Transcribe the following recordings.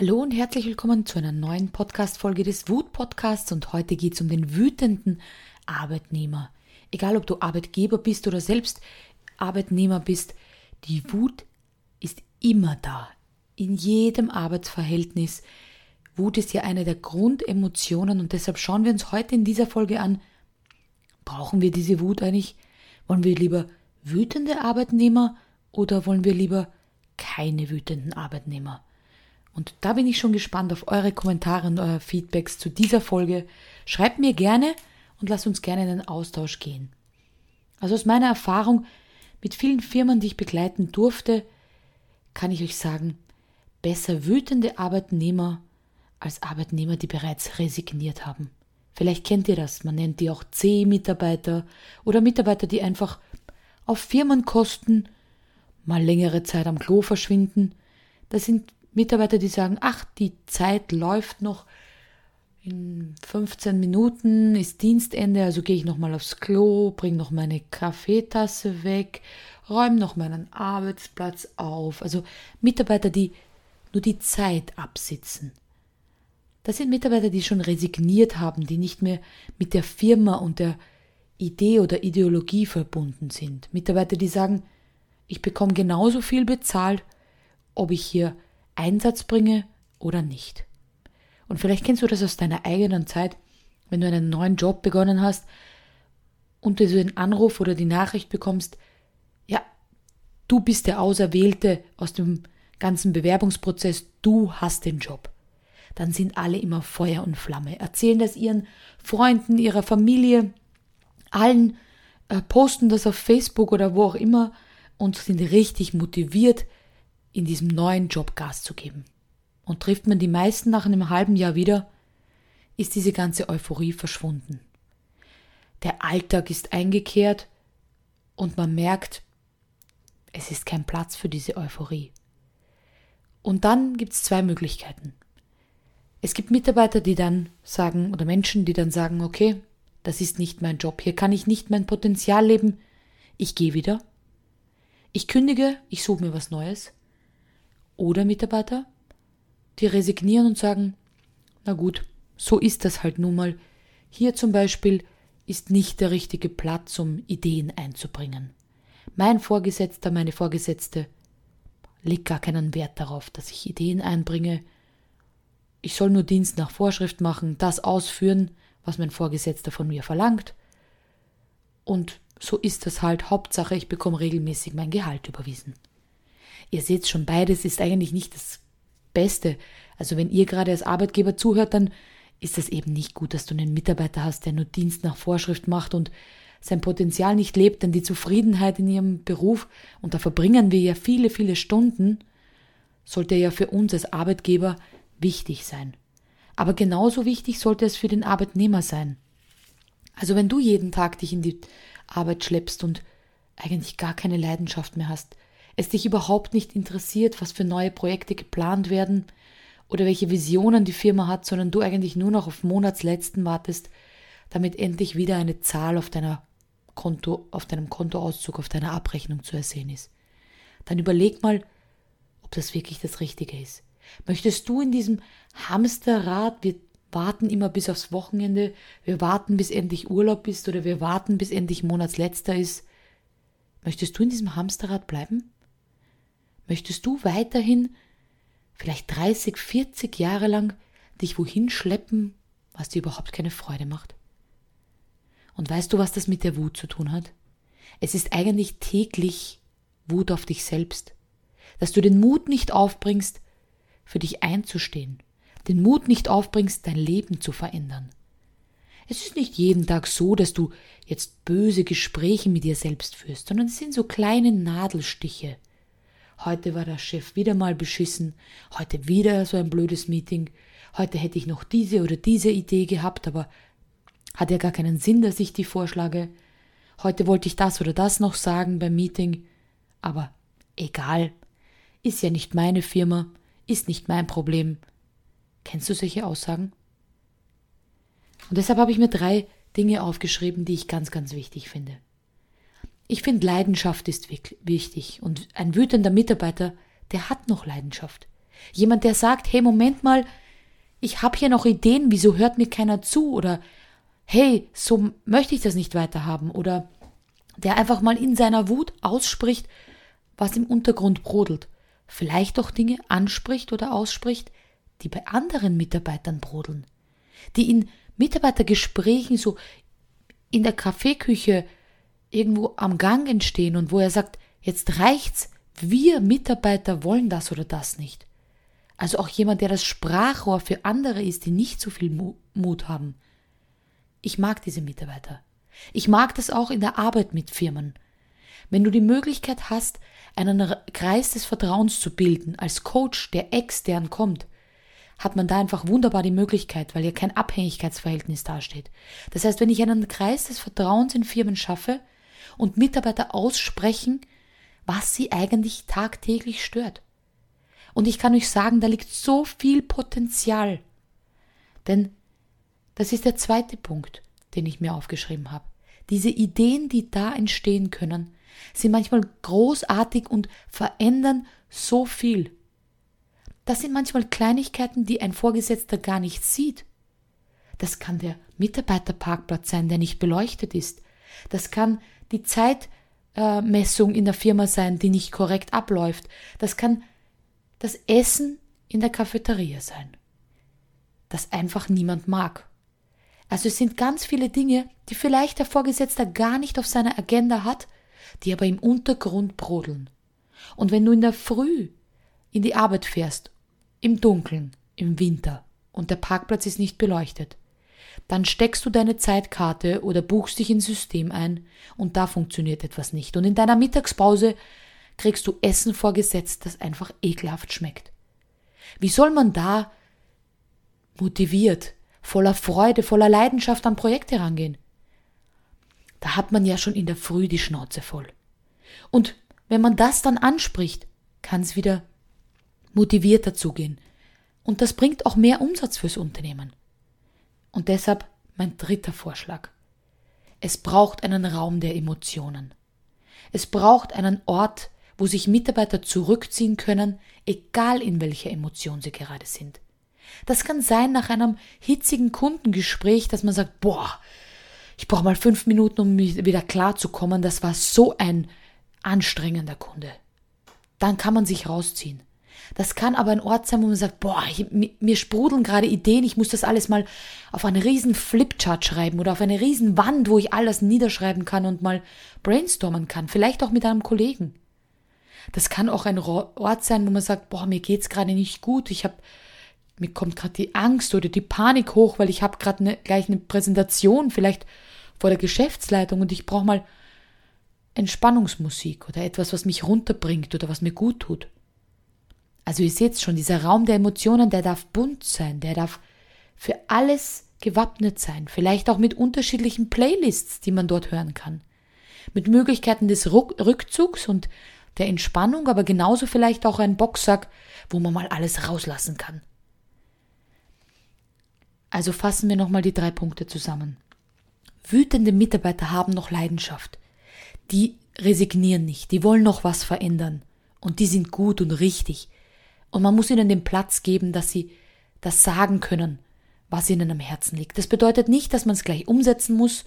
Hallo und herzlich willkommen zu einer neuen Podcast-Folge des Wut-Podcasts und heute geht es um den wütenden Arbeitnehmer. Egal ob du Arbeitgeber bist oder selbst Arbeitnehmer bist, die Wut ist immer da. In jedem Arbeitsverhältnis. Wut ist ja eine der Grundemotionen und deshalb schauen wir uns heute in dieser Folge an, brauchen wir diese Wut eigentlich? Wollen wir lieber wütende Arbeitnehmer oder wollen wir lieber keine wütenden Arbeitnehmer? Und da bin ich schon gespannt auf eure Kommentare und eure Feedbacks zu dieser Folge. Schreibt mir gerne und lasst uns gerne in den Austausch gehen. Also aus meiner Erfahrung mit vielen Firmen, die ich begleiten durfte, kann ich euch sagen, besser wütende Arbeitnehmer als Arbeitnehmer, die bereits resigniert haben. Vielleicht kennt ihr das, man nennt die auch C-Mitarbeiter oder Mitarbeiter, die einfach auf Firmenkosten mal längere Zeit am Klo verschwinden. Das sind Mitarbeiter, die sagen, ach, die Zeit läuft noch, in 15 Minuten ist Dienstende, also gehe ich nochmal aufs Klo, bringe noch meine Kaffeetasse weg, räume noch meinen Arbeitsplatz auf. Also Mitarbeiter, die nur die Zeit absitzen. Das sind Mitarbeiter, die schon resigniert haben, die nicht mehr mit der Firma und der Idee oder Ideologie verbunden sind. Mitarbeiter, die sagen, ich bekomme genauso viel bezahlt, ob ich hier Einsatz bringe oder nicht. Und vielleicht kennst du das aus deiner eigenen Zeit, wenn du einen neuen Job begonnen hast und du den Anruf oder die Nachricht bekommst, ja, du bist der Auserwählte aus dem ganzen Bewerbungsprozess, du hast den Job. Dann sind alle immer Feuer und Flamme, erzählen das ihren Freunden, ihrer Familie, allen, äh, posten das auf Facebook oder wo auch immer und sind richtig motiviert, in diesem neuen Job Gas zu geben. Und trifft man die meisten nach einem halben Jahr wieder, ist diese ganze Euphorie verschwunden. Der Alltag ist eingekehrt und man merkt, es ist kein Platz für diese Euphorie. Und dann gibt es zwei Möglichkeiten. Es gibt Mitarbeiter, die dann sagen, oder Menschen, die dann sagen, okay, das ist nicht mein Job, hier kann ich nicht mein Potenzial leben, ich gehe wieder. Ich kündige, ich suche mir was Neues. Oder Mitarbeiter, die resignieren und sagen, na gut, so ist das halt nun mal. Hier zum Beispiel ist nicht der richtige Platz, um Ideen einzubringen. Mein Vorgesetzter, meine Vorgesetzte legt gar keinen Wert darauf, dass ich Ideen einbringe. Ich soll nur Dienst nach Vorschrift machen, das ausführen, was mein Vorgesetzter von mir verlangt. Und so ist das halt. Hauptsache, ich bekomme regelmäßig mein Gehalt überwiesen. Ihr seht schon, beides ist eigentlich nicht das Beste. Also wenn ihr gerade als Arbeitgeber zuhört, dann ist es eben nicht gut, dass du einen Mitarbeiter hast, der nur Dienst nach Vorschrift macht und sein Potenzial nicht lebt, denn die Zufriedenheit in ihrem Beruf, und da verbringen wir ja viele, viele Stunden, sollte ja für uns als Arbeitgeber wichtig sein. Aber genauso wichtig sollte es für den Arbeitnehmer sein. Also wenn du jeden Tag dich in die Arbeit schleppst und eigentlich gar keine Leidenschaft mehr hast, es dich überhaupt nicht interessiert, was für neue Projekte geplant werden oder welche Visionen die Firma hat, sondern du eigentlich nur noch auf Monatsletzten wartest, damit endlich wieder eine Zahl auf deiner Konto, auf deinem Kontoauszug, auf deiner Abrechnung zu ersehen ist. Dann überleg mal, ob das wirklich das Richtige ist. Möchtest du in diesem Hamsterrad, wir warten immer bis aufs Wochenende, wir warten bis endlich Urlaub ist oder wir warten bis endlich Monatsletzter ist, möchtest du in diesem Hamsterrad bleiben? Möchtest du weiterhin, vielleicht 30, 40 Jahre lang, dich wohin schleppen, was dir überhaupt keine Freude macht? Und weißt du, was das mit der Wut zu tun hat? Es ist eigentlich täglich Wut auf dich selbst, dass du den Mut nicht aufbringst, für dich einzustehen, den Mut nicht aufbringst, dein Leben zu verändern. Es ist nicht jeden Tag so, dass du jetzt böse Gespräche mit dir selbst führst, sondern es sind so kleine Nadelstiche, Heute war der Chef wieder mal beschissen. Heute wieder so ein blödes Meeting. Heute hätte ich noch diese oder diese Idee gehabt, aber hat ja gar keinen Sinn, dass ich die vorschlage. Heute wollte ich das oder das noch sagen beim Meeting. Aber egal. Ist ja nicht meine Firma. Ist nicht mein Problem. Kennst du solche Aussagen? Und deshalb habe ich mir drei Dinge aufgeschrieben, die ich ganz, ganz wichtig finde. Ich finde, Leidenschaft ist wichtig und ein wütender Mitarbeiter, der hat noch Leidenschaft. Jemand, der sagt, hey, Moment mal, ich habe hier noch Ideen, wieso hört mir keiner zu? Oder hey, so möchte ich das nicht weiterhaben. Oder der einfach mal in seiner Wut ausspricht, was im Untergrund brodelt. Vielleicht auch Dinge anspricht oder ausspricht, die bei anderen Mitarbeitern brodeln. Die in Mitarbeitergesprächen so in der Kaffeeküche irgendwo am Gang entstehen und wo er sagt, jetzt reicht's, wir Mitarbeiter wollen das oder das nicht. Also auch jemand, der das Sprachrohr für andere ist, die nicht so viel Mut haben. Ich mag diese Mitarbeiter. Ich mag das auch in der Arbeit mit Firmen. Wenn du die Möglichkeit hast, einen Kreis des Vertrauens zu bilden, als Coach, der extern kommt, hat man da einfach wunderbar die Möglichkeit, weil ja kein Abhängigkeitsverhältnis dasteht. Das heißt, wenn ich einen Kreis des Vertrauens in Firmen schaffe und Mitarbeiter aussprechen, was sie eigentlich tagtäglich stört. Und ich kann euch sagen, da liegt so viel Potenzial. Denn das ist der zweite Punkt, den ich mir aufgeschrieben habe. Diese Ideen, die da entstehen können, sind manchmal großartig und verändern so viel. Das sind manchmal Kleinigkeiten, die ein Vorgesetzter gar nicht sieht. Das kann der Mitarbeiterparkplatz sein, der nicht beleuchtet ist. Das kann die Zeitmessung in der Firma sein, die nicht korrekt abläuft. Das kann das Essen in der Cafeteria sein, das einfach niemand mag. Also es sind ganz viele Dinge, die vielleicht der Vorgesetzte gar nicht auf seiner Agenda hat, die aber im Untergrund brodeln. Und wenn du in der Früh in die Arbeit fährst, im Dunkeln, im Winter, und der Parkplatz ist nicht beleuchtet, dann steckst du deine Zeitkarte oder buchst dich ins System ein und da funktioniert etwas nicht. Und in deiner Mittagspause kriegst du Essen vorgesetzt, das einfach ekelhaft schmeckt. Wie soll man da motiviert, voller Freude, voller Leidenschaft an Projekte rangehen? Da hat man ja schon in der Früh die Schnauze voll. Und wenn man das dann anspricht, kann es wieder motivierter zugehen. Und das bringt auch mehr Umsatz fürs Unternehmen. Und deshalb mein dritter Vorschlag. Es braucht einen Raum der Emotionen. Es braucht einen Ort, wo sich Mitarbeiter zurückziehen können, egal in welcher Emotion sie gerade sind. Das kann sein nach einem hitzigen Kundengespräch, dass man sagt, boah, ich brauche mal fünf Minuten, um wieder klarzukommen, das war so ein anstrengender Kunde. Dann kann man sich rausziehen. Das kann aber ein Ort sein, wo man sagt, boah, ich, mir sprudeln gerade Ideen, ich muss das alles mal auf einen riesen Flipchart schreiben oder auf eine riesen Wand, wo ich alles niederschreiben kann und mal brainstormen kann, vielleicht auch mit einem Kollegen. Das kann auch ein Ort sein, wo man sagt, boah, mir geht's gerade nicht gut, ich habe mir kommt gerade die Angst oder die Panik hoch, weil ich habe gerade ne, gleich eine Präsentation, vielleicht vor der Geschäftsleitung und ich brauche mal Entspannungsmusik oder etwas, was mich runterbringt oder was mir gut tut. Also ihr seht schon, dieser Raum der Emotionen, der darf bunt sein, der darf für alles gewappnet sein, vielleicht auch mit unterschiedlichen Playlists, die man dort hören kann. Mit Möglichkeiten des Rückzugs und der Entspannung, aber genauso vielleicht auch ein Boxsack, wo man mal alles rauslassen kann. Also fassen wir nochmal die drei Punkte zusammen. Wütende Mitarbeiter haben noch Leidenschaft. Die resignieren nicht, die wollen noch was verändern. Und die sind gut und richtig. Und man muss ihnen den Platz geben, dass sie das sagen können, was ihnen am Herzen liegt. Das bedeutet nicht, dass man es gleich umsetzen muss,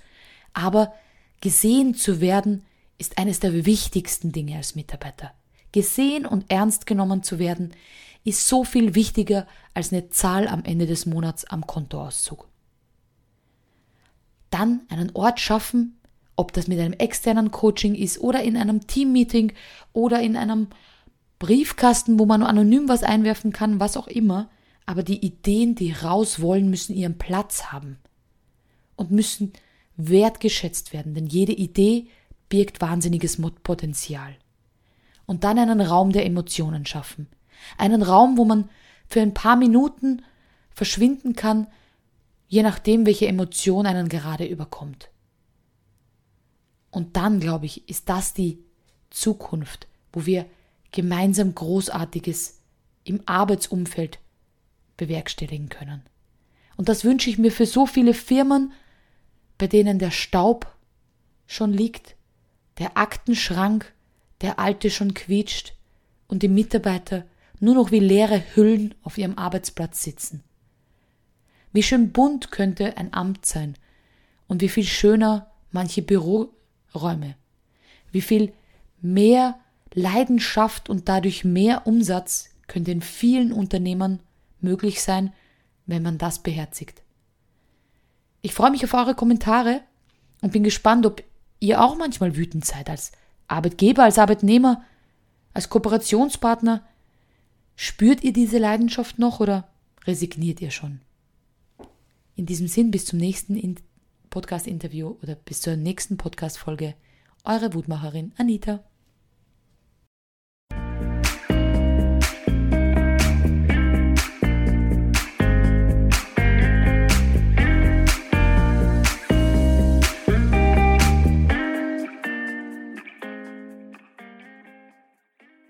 aber gesehen zu werden ist eines der wichtigsten Dinge als Mitarbeiter. Gesehen und ernst genommen zu werden ist so viel wichtiger als eine Zahl am Ende des Monats am Kontoauszug. Dann einen Ort schaffen, ob das mit einem externen Coaching ist oder in einem Teammeeting oder in einem Briefkasten, wo man anonym was einwerfen kann, was auch immer, aber die Ideen, die raus wollen, müssen ihren Platz haben und müssen wertgeschätzt werden, denn jede Idee birgt wahnsinniges Potenzial. Und dann einen Raum der Emotionen schaffen. Einen Raum, wo man für ein paar Minuten verschwinden kann, je nachdem, welche Emotion einen gerade überkommt. Und dann, glaube ich, ist das die Zukunft, wo wir gemeinsam Großartiges im Arbeitsumfeld bewerkstelligen können. Und das wünsche ich mir für so viele Firmen, bei denen der Staub schon liegt, der Aktenschrank, der alte schon quietscht und die Mitarbeiter nur noch wie leere Hüllen auf ihrem Arbeitsplatz sitzen. Wie schön bunt könnte ein Amt sein und wie viel schöner manche Büroräume. Wie viel mehr Leidenschaft und dadurch mehr Umsatz könnte in vielen Unternehmern möglich sein, wenn man das beherzigt. Ich freue mich auf eure Kommentare und bin gespannt, ob ihr auch manchmal wütend seid als Arbeitgeber, als Arbeitnehmer, als Kooperationspartner. Spürt ihr diese Leidenschaft noch oder resigniert ihr schon? In diesem Sinn, bis zum nächsten Podcast-Interview oder bis zur nächsten Podcast-Folge. Eure Wutmacherin Anita.